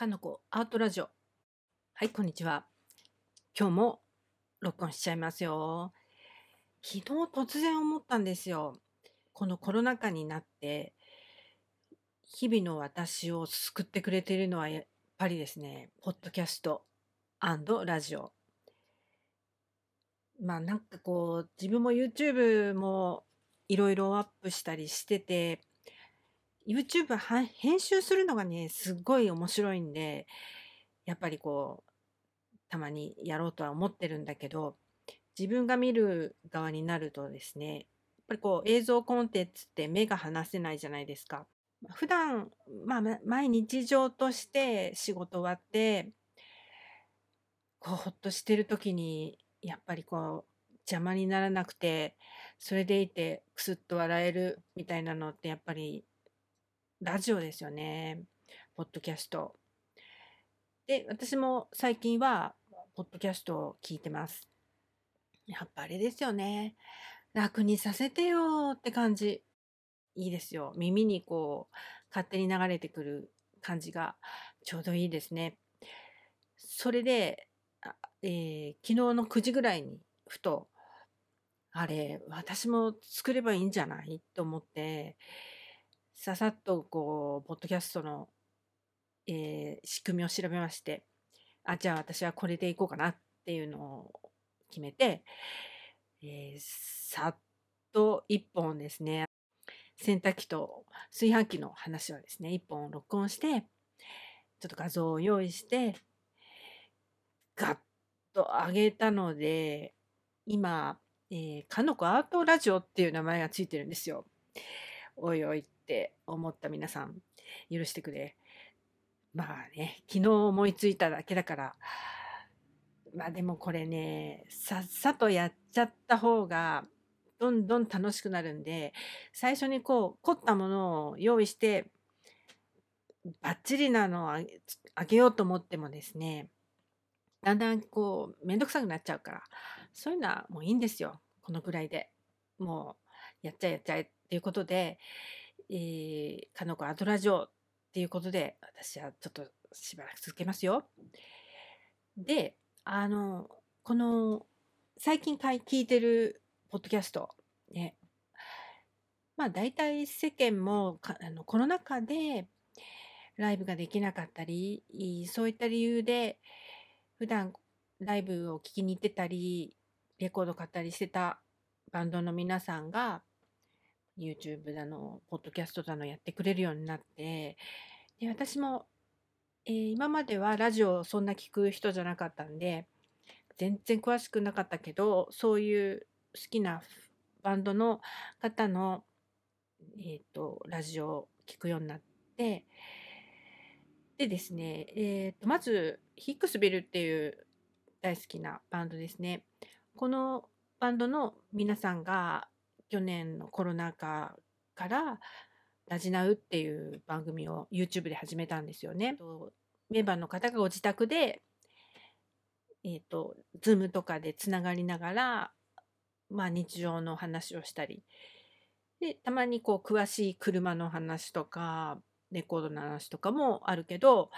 かのこアートラジオ。はい、こんにちは。今日も録音しちゃいますよ。昨日突然思ったんですよ。このコロナ禍になって、日々の私を救ってくれているのはやっぱりですね、ポッドキャストラジオ。まあなんかこう、自分も YouTube もいろいろアップしたりしてて、YouTube は編集するのがね、すっごい面白いんで、やっぱりこう、たまにやろうとは思ってるんだけど、自分が見る側になるとですね、やっぱりこう映像コンテンツって目が離せないじゃないですか。普段、まあ、毎日常として仕事終わって、こう、ほっとしてる時に、やっぱりこう、邪魔にならなくて、それでいて、くすっと笑えるみたいなのって、やっぱりラジオですよね。ポッドキャスト。で、私も最近は、ポッドキャストを聞いてます。やっぱあれですよね。楽にさせてよって感じ。いいですよ。耳にこう、勝手に流れてくる感じがちょうどいいですね。それで、えー、昨日の9時ぐらいにふと、あれ、私も作ればいいんじゃない？と思って、ささっとこう、ポッドキャストの、えー、仕組みを調べまして、あ、じゃあ私はこれでいこうかなっていうのを決めて、えー、さっと一本ですね、洗濯機と炊飯器の話はですね、一本録音して、ちょっと画像を用意して、ガッと上げたので、今、えー、かのこアートラジオっていう名前がついてるんですよ。おいおいって思った皆さん、許してくれ。まあね、昨日思いついただけだから、まあでもこれね、さっさとやっちゃった方が、どんどん楽しくなるんで、最初にこう、凝ったものを用意して、バッチリなのをあげようと思ってもですね、だんだんこう、めんどくさくなっちゃうから、そういうのはもういいんですよ。このぐらいで。もう、やっちゃえやっちゃえっていうことで、えー、かのこアドラジオっていうことで、私はちょっとしばらく続けますよ。で、あの、この、最近い聞いてるポッドキャスト、ね、まあ大体世間もかあのコロナ禍でライブができなかったり、そういった理由で普段ライブを聴きに行ってたり、レコード買ったりしてたバンドの皆さんが YouTube だの、ポッドキャストだのやってくれるようになって、で、私も、えー、今まではラジオそんな聞く人じゃなかったんで、全然詳しくなかったけど、そういう好きなバンドの方の、えっ、ー、と、ラジオを聞くようになって、でですね、え、ー、と、まず、ヒックスビルっていう大好きなバンドですね。このバンドの皆さんが去年のコロナ禍からラジナウっていう番組を YouTube で始めたんですよね。メンバーの方がご自宅で、えっ、ー、と、ズームとかでつながりながら、まあ日常の話をしたり、で、たまにこう詳しい車の話とか、レコードの話とかもあるけど、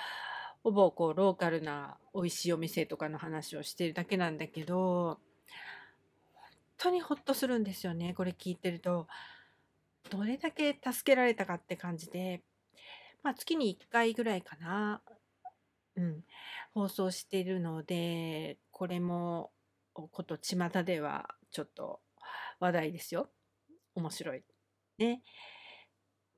ほぼこうローカルな美味しいお店とかの話をしてるだけなんだけど、当にほっとするんですよね。これ聞いてると。どれだけ助けられたかって感じで、まあ月に1回ぐらいかな。うん。放送しているので、これも、こと巷ではちょっと話題ですよ。面白い。ね。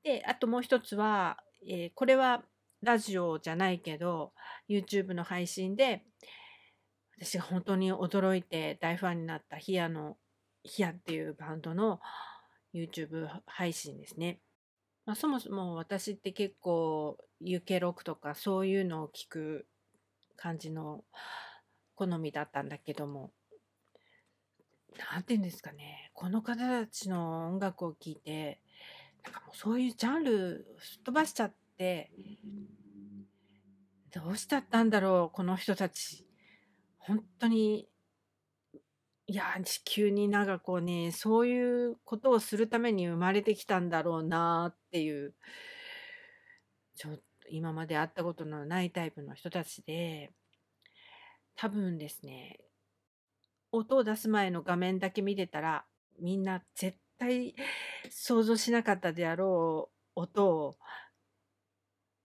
で、あともう一つは、えー、これはラジオじゃないけど、YouTube の配信で、私が本当に驚いて大ファンになったヒアのヒアっていうバンドの YouTube 配信ですね。まあ、そもそも私って結構 UK ロックとかそういうのを聞く感じの好みだったんだけども、なんて言うんですかね、この方たちの音楽を聴いて、なんかもうそういうジャンルすっ飛ばしちゃって、どうしちゃったんだろう、この人たち。本当にいや、地球になんかこうね、そういうことをするために生まれてきたんだろうなっていう、ちょっと今まで会ったことのないタイプの人たちで、多分ですね、音を出す前の画面だけ見てたら、みんな絶対想像しなかったであろう音を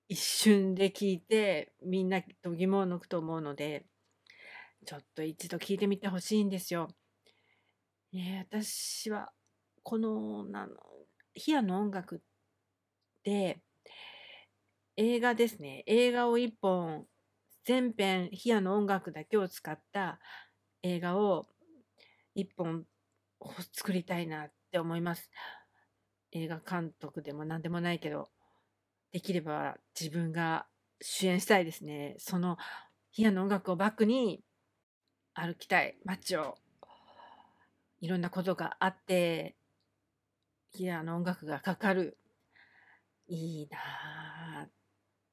一瞬で聞いて、みんな度肝を抜くと思うので、ちょっと一度聞いてみてほしいんですよ。え私は、この、なの、ヒアの音楽で、映画ですね。映画を一本、全編ヒアの音楽だけを使った映画を一本作りたいなって思います。映画監督でも何でもないけど、できれば自分が主演したいですね。そのヒアの音楽をバックに歩きたい街をいろんなことがあってヒアの音楽がかかる。いいな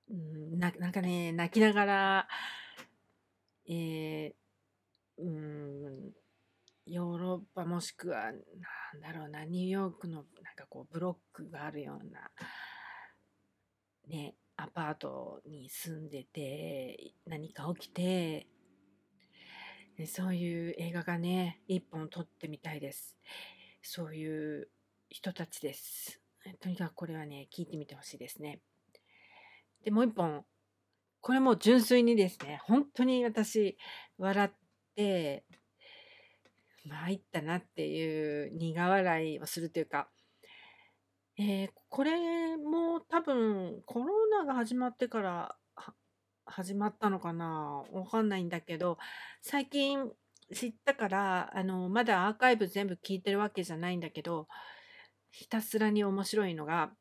うん、ななんかね泣きながらえー、うんヨーロッパもしくはなんだろうなニューヨークのなんかこうブロックがあるようなねアパートに住んでて何か起きてそういう映画がね一本撮ってみたいです。そういう人たちです。とにかくこれはね聞いてみてほしいですね。でもう一本。これも純粋にですね本当に私笑って参ったなっていう苦笑いをするというか、えー、これも多分コロナが始まってから始まったのかな？わかんないんだけど最近知ったからあのまだアーカイブ全部聞いてるわけじゃないんだけどひたすらに面白いのが、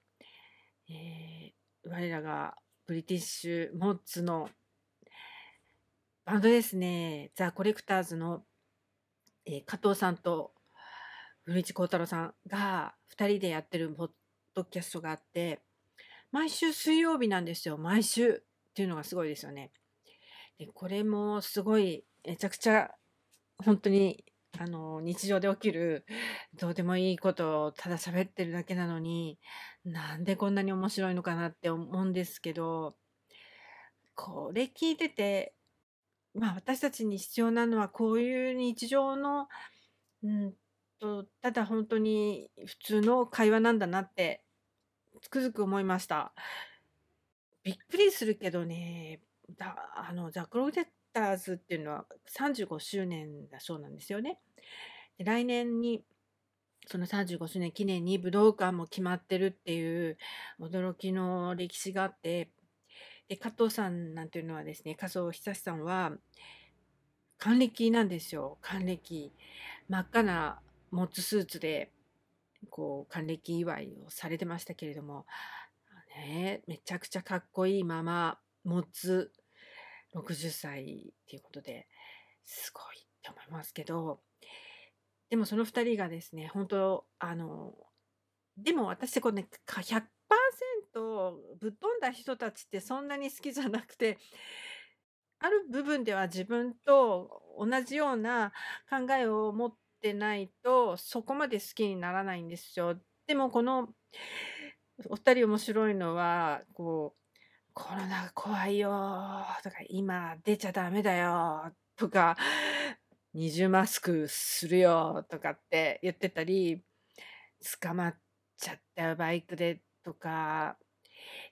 えー、我らがブリティッシュモッツのバンドですね。ザ・コレクターズのえー、加藤さんと古市幸太郎さんが2人でやってるポッドキャストがあって毎週水曜日なんですよ。毎週。っていうのがすごいですよね。でこれもすごいめちゃくちゃ本当にあの日常で起きるどうでもいいことをただ喋ってるだけなのになんでこんなに面白いのかなって思うんですけどこれ聞いててまあ、私たちに必要なのはこういう日常の、うんと、ただ本当に普通の会話なんだなってつくづく思いました。びっくりするけどね、だあのザ・クロテクターズっていうのは35周年だそうなんですよね。で来年にその35周年記念に武道館も決まってるっていう驚きの歴史があってで、加藤さんなんていうのはですね、加藤久志さんは、還暦なんですよ。還暦。真っ赤なモッツスーツで、こう、還暦祝いをされてましたけれども、ね、めちゃくちゃかっこいいまま、モッツ60歳っていうことで、すごいって思いますけど、でもその2人がですね、本当あの、でも私これね、100%ぶっ飛んだ人たちってそんなに好きじゃなくて、ある部分では自分と同じような考えを持ってないと、そこまで好きにならないんですよ。でもこのお二人面白いのは、こう、コロナ怖いよとか、今出ちゃダメだよとか、二重マスクするよとかって言ってたり、捕まっちゃったよ、バイクでとか、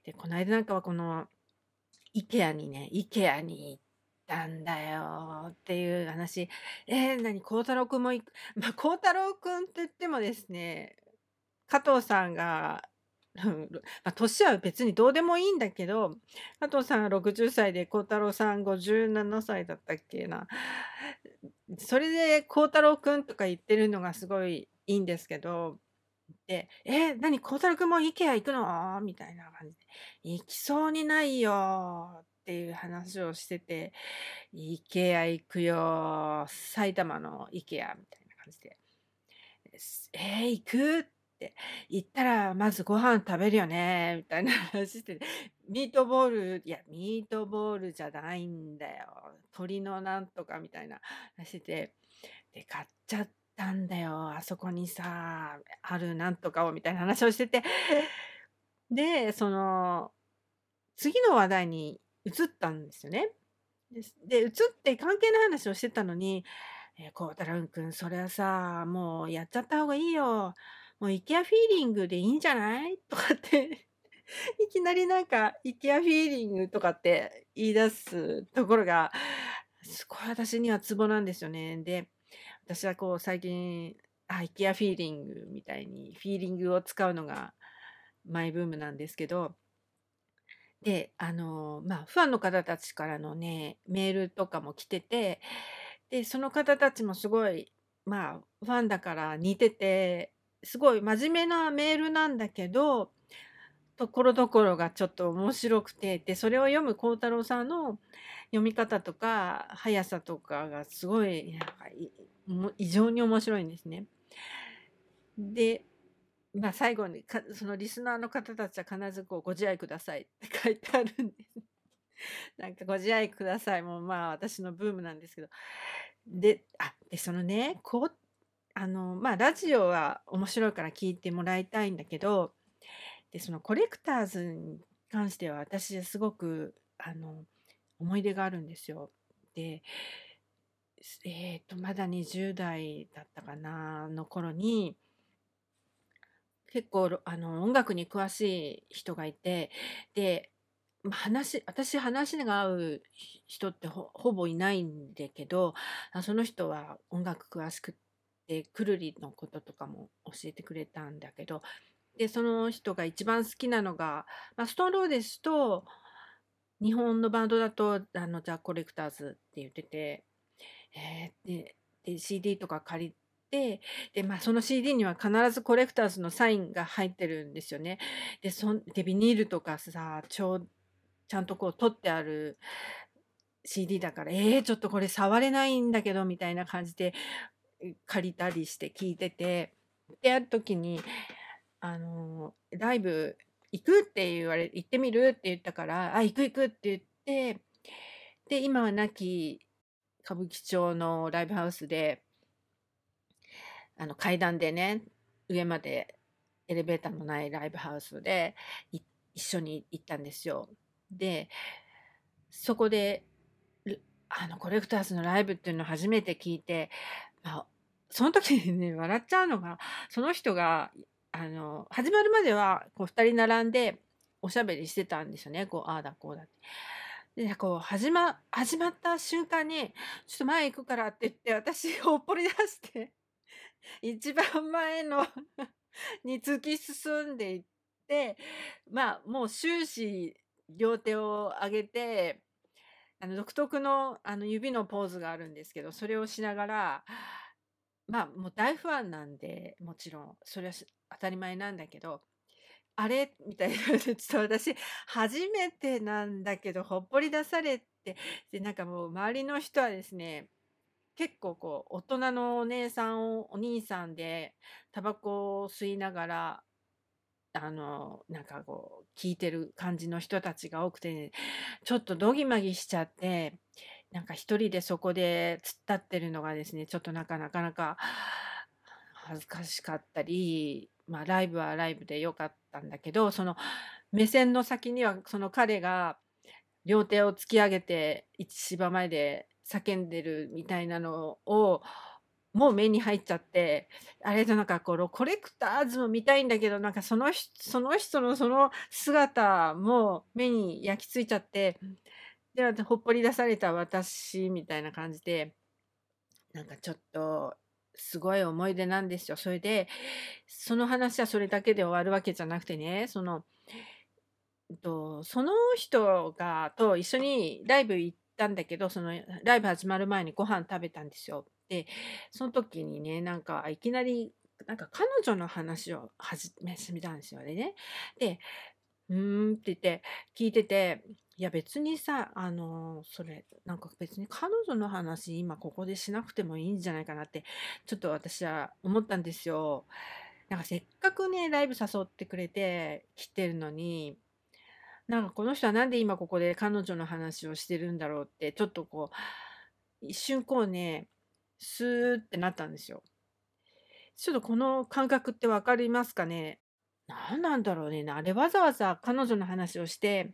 で、この間なんかはこの、IKEA にね、IKEA に行ったんだよっていう話。えー、何、孝太郎くんも行く？まあ、孝太郎くんって言ってもですね、加藤さんが、ま、年は別にどうでもいいんだけど、加藤さん60歳で孝太郎さん57歳だったっけな。それで孝太郎くんとか言ってるのがすごいいいんですけど、で、「え、何、孝太郎君も IKEA 行くの？」みたいな感じで、「行きそうにないよ」っていう話をしてて、「IKEA 行くよ、埼玉の IKEA」みたいな感じで、「え、行く？」って「行ったらまずご飯食べるよね」みたいな話してて、ミートボールいや、ミートボールじゃないんだよ、鶏のなんとかみたいな話してて、で、買っちゃったんだよ、あそこにさ、あるなんとかをみたいな話をしてて、で、その、次の話題に移ったんですよね。で、移って関係ない話をしてたのに、えー、こうたらんくん、それはさ、もうやっちゃった方がいいよ。もうイケアフィーリングでいいんじゃない？とかって いきなりなんか、イケアフィーリングとかって言い出すところが、すごい私にはツボなんですよね。で、私はこう最近、あ、イケアフィーリングみたいにフィーリングを使うのがマイブームなんですけど、で、あの、まあ、ファンの方たちからのね、メールとかも来てて、で、その方たちもすごい、まあ、ファンだから似てて、すごい真面目なメールなんだけど、ところどころがちょっと面白くて、で、それを読む孝太郎さんの読み方とか、速さとかがすごい、なんかい異常に面白いんですね。で、まあ、最後にかそのリスナーの方たちは必ずこうご自愛くださいって書いてあるんです。なんかご自愛くださいもまあ私のブームなんですけど。で、あ、で、そのね、こう、あの、まあラジオは面白いから聞いてもらいたいんだけど、で、そのコレクターズに関しては私すごく、あの、思い出があるんですよ。で、えっ、と、まだ20代だったかな、の頃に、結構あの音楽に詳しい人がいてで、ま、話私話が合う人ってほほぼいないんだけどその人は音楽詳しくってくるりのこととかも教えてくれたんだけどでその人が一番好きなのが、まあ、ストーンローですと日本のバンドだとあのザ・コレクターズって言ってて、えー、でで CD とか借りて、で、まあ、その CD には必ずコレクターズのサインが入ってるんですよね。で、そでビニールとかさ、ちょちゃんとこう取ってある CD だから、えー、ちょっとこれ触れないんだけど、みたいな感じで借りたりして聞いてて、で、ある時に、あのライブ行くって言われ、行ってみるって言ったから、あ、行く行くって言って、で、今は亡き歌舞伎町のライブハウスで、あの階段でね上までエレベーターのないライブハウスで一緒に行ったんですよ。でそこであのコレクターズのライブっていうのを初めて聞いて、まあ、その時にね 笑っちゃうのがその人があの始まるまではこう2人並んでおしゃべりしてたんですよねこうああだこうだって。でこう始ま始まった瞬間に「ちょっと前行くから」って言って私をほっぽり出して 一番前の に突き進んでいって、まあ、もう終始両手を上げて、あの独特のあの指のポーズがあるんですけど、それをしながら、まあ、もう大ファンなんで、もちろん、それは当たり前なんだけど、あれ？みたいな、ちょっと私、初めてなんだけど、ほっぽり出されて、で、なんかもう周りの人はですね、結構こう、大人のお姉さん、お兄さんで、タバコを吸いながら、あの、なんかこう、聞いてる感じの人たちが多くて、ね、ちょっとどぎまぎしちゃって、なんか一人でそこで突っ立ってるのがですね、ちょっとなかなかなか恥ずかしかったり、まあライブはライブで良かったんだけど、その目線の先にはその彼が両手を突き上げて一芝前で叫んでるみたいなのをもう目に入っちゃってあれとなんかこのコレクターズも見たいんだけどなんかそのその人のその姿も目に焼き付いちゃってでほっぽり出された私みたいな感じでなんかちょっとすごい思い出なんですよ。それでその話はそれだけで終わるわけじゃなくてねそのとその人がと一緒にライブ行ったんだけど、そのライブ始まる前にご飯食べたんですよ。で、その時にね、なんかいきなり、なんか彼女の話を始めたんですよね。で、うーんって言って聞いてて、いや別にさ、あのそれ、なんか別に彼女の話今ここでしなくてもいいんじゃないかなって、ちょっと私は思ったんですよ。なんかせっかくね、ライブ誘ってくれて来てるのに、なんかこの人はなんで今ここで彼女の話をしてるんだろうって、ちょっとこう、一瞬こうね、スーってなったんですよ。ちょっとこの感覚って分かりますかね？何なんだろうね。あれわざわざ彼女の話をして、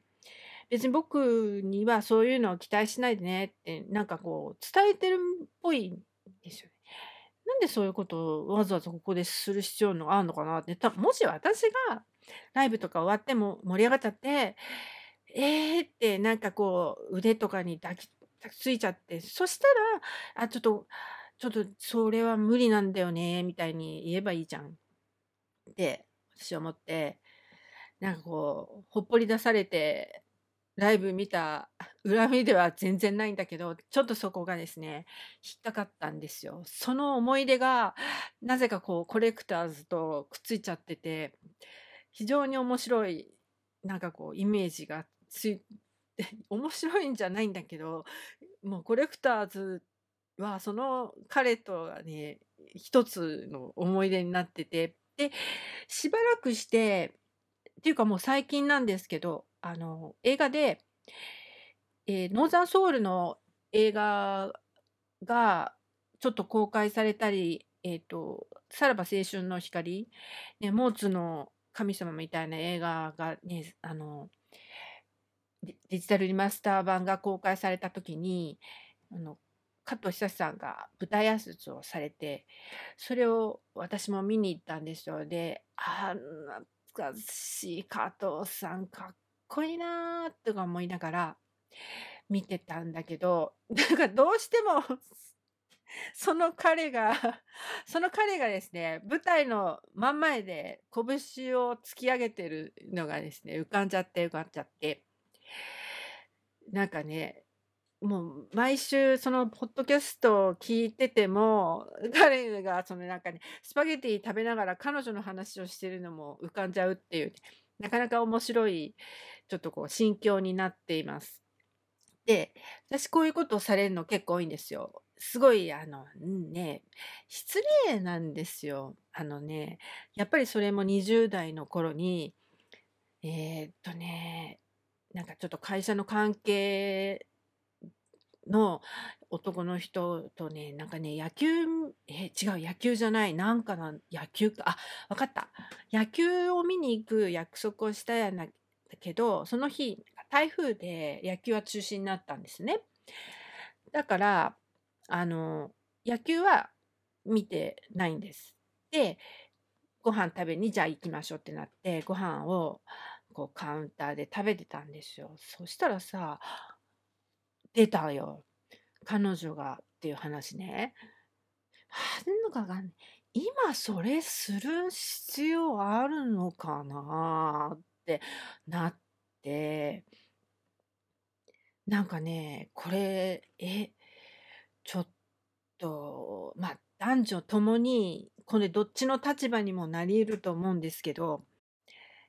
別に僕にはそういうのを期待しないでねってなんかこう伝えてるっぽいんですよね。なんでそういうことをわざわざここでする必要があるのかなって、たもし私がライブとか終わっても盛り上がっちゃって、えーってなんかこう腕とかに抱きついちゃって、そしたら、あ、ちょっと、ちょっとそれは無理なんだよね、みたいに言えばいいじゃん。って私は思って、なんかこう、ほっぽり出されて、ライブ見た 恨みでは全然ないんだけど、ちょっとそこがですね、引っかかったんですよ。その思い出が、なぜかこう、コレクターズとくっついちゃってて、非常に面白い、なんかこう、イメージがつい 面白いんじゃないんだけど、もうコレクターズはその彼とはね、一つの思い出になってて、で、しばらくして、っていうかもう最近なんですけど、あの、映画で、えーノーザンソウルの映画がちょっと公開されたり、えっと、さらば青春の光、ね、モーツの神様みたいな映画がね、あの、デデジタルリマスター版が公開された時に、あの、加藤久志さんが舞台挨拶をされて、それを私も見に行ったんですよ。で、ああ、懐かしい加藤さんかっこいいなーとか思いながら見てたんだけど、なんかどうしても その彼が その彼がですね、舞台の真ん前で拳を突き上げてるのがですね、浮かんじゃって浮かんじゃって、なんかね、もう毎週そのポッドキャストを聞いてても、彼がそのなんかね、スパゲティ食べながら彼女の話をしてるのも浮かんじゃうっていう、なかなか面白い、ちょっとこう心境になっています。で、私こういうことをされるの結構多いんですよ。すごい、あの、ね、失礼なんですよ。あのね、やっぱりそれも20代の頃に、えーっとね、なんかちょっと会社の関係の男の人とね、なんかね、野球、え、違う、野球じゃない、なんかな、野球か、あ、わかった。野球を見に行く約束をしたやなだけど、その日、台風で野球は中止になったんですね。だから、あの、野球は見てないんです。で、ご飯食べにじゃあ行きましょうってなって、ご飯をこうカウンターで食べてたんですよ。そしたらさ、出たよ。彼女がっていう話ね。なんかが今それする必要あるのかなってなって、なんかね、これ、え、ちょっと、まあ、男女ともに、これどっちの立場にもなり得ると思うんですけど、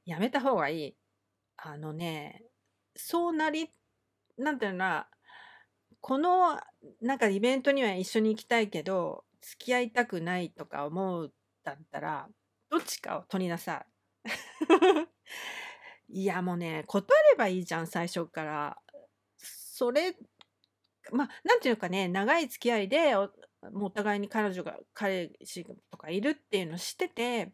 やめた方がいい。あのね、そうなりなんていうのかな、このなんかイベントには一緒に行きたいけど、付き合いたくないとか思うだったら、どっちかを取りなさい。いや、もうね、断ればいいじゃん、最初から。それ、ま、なんていうかね、長い付き合いで、おもうお互いに彼女が彼氏とかいるっていうのを知ってて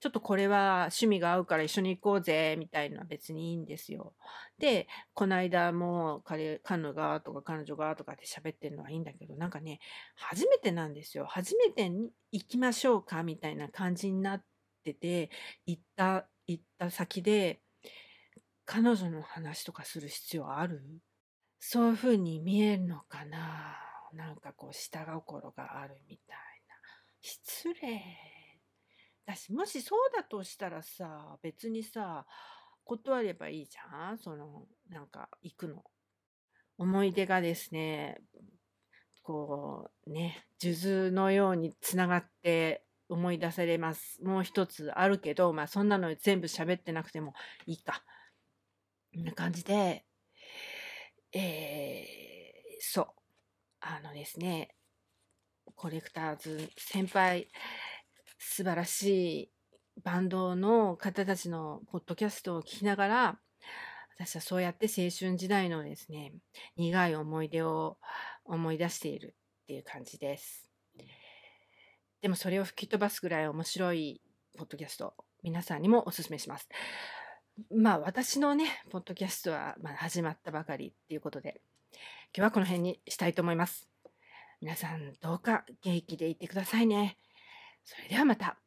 ちょっとこれは趣味が合うから一緒に行こうぜ、みたいな別にいいんですよ。で、この間も彼、彼女がとか彼女がとかって喋ってるのはいいんだけど、なんかね、初めてなんですよ。初めてに行きましょうか、みたいな感じになってて、行った、行った先で、彼女の話とかする必要ある？そういうふうに見えるのかな？なんかこう下心があるみたいな。失礼。だし、もしそうだとしたらさ、別にさ、断ればいいじゃん？その、なんか、行くの。思い出がですね、こう、ね、数珠のようにつながって思い出されます。もう一つあるけど、まあそんなの全部喋ってなくてもいいか。こんな感じで、えー、そう。あのですね、コレクターズ先輩、素晴らしいバンドの方たちのポッドキャストを聞きながら、私はそうやって青春時代のですね、苦い思い出を思い出しているっていう感じです。でもそれを吹き飛ばすぐらい面白いポッドキャスト、皆さんにもお勧めします。まあ私のね、ポッドキャストはまだ始まったばかりっていうことで、今日はこの辺にしたいと思います。皆さんどうか元気でいてくださいね。それではまた。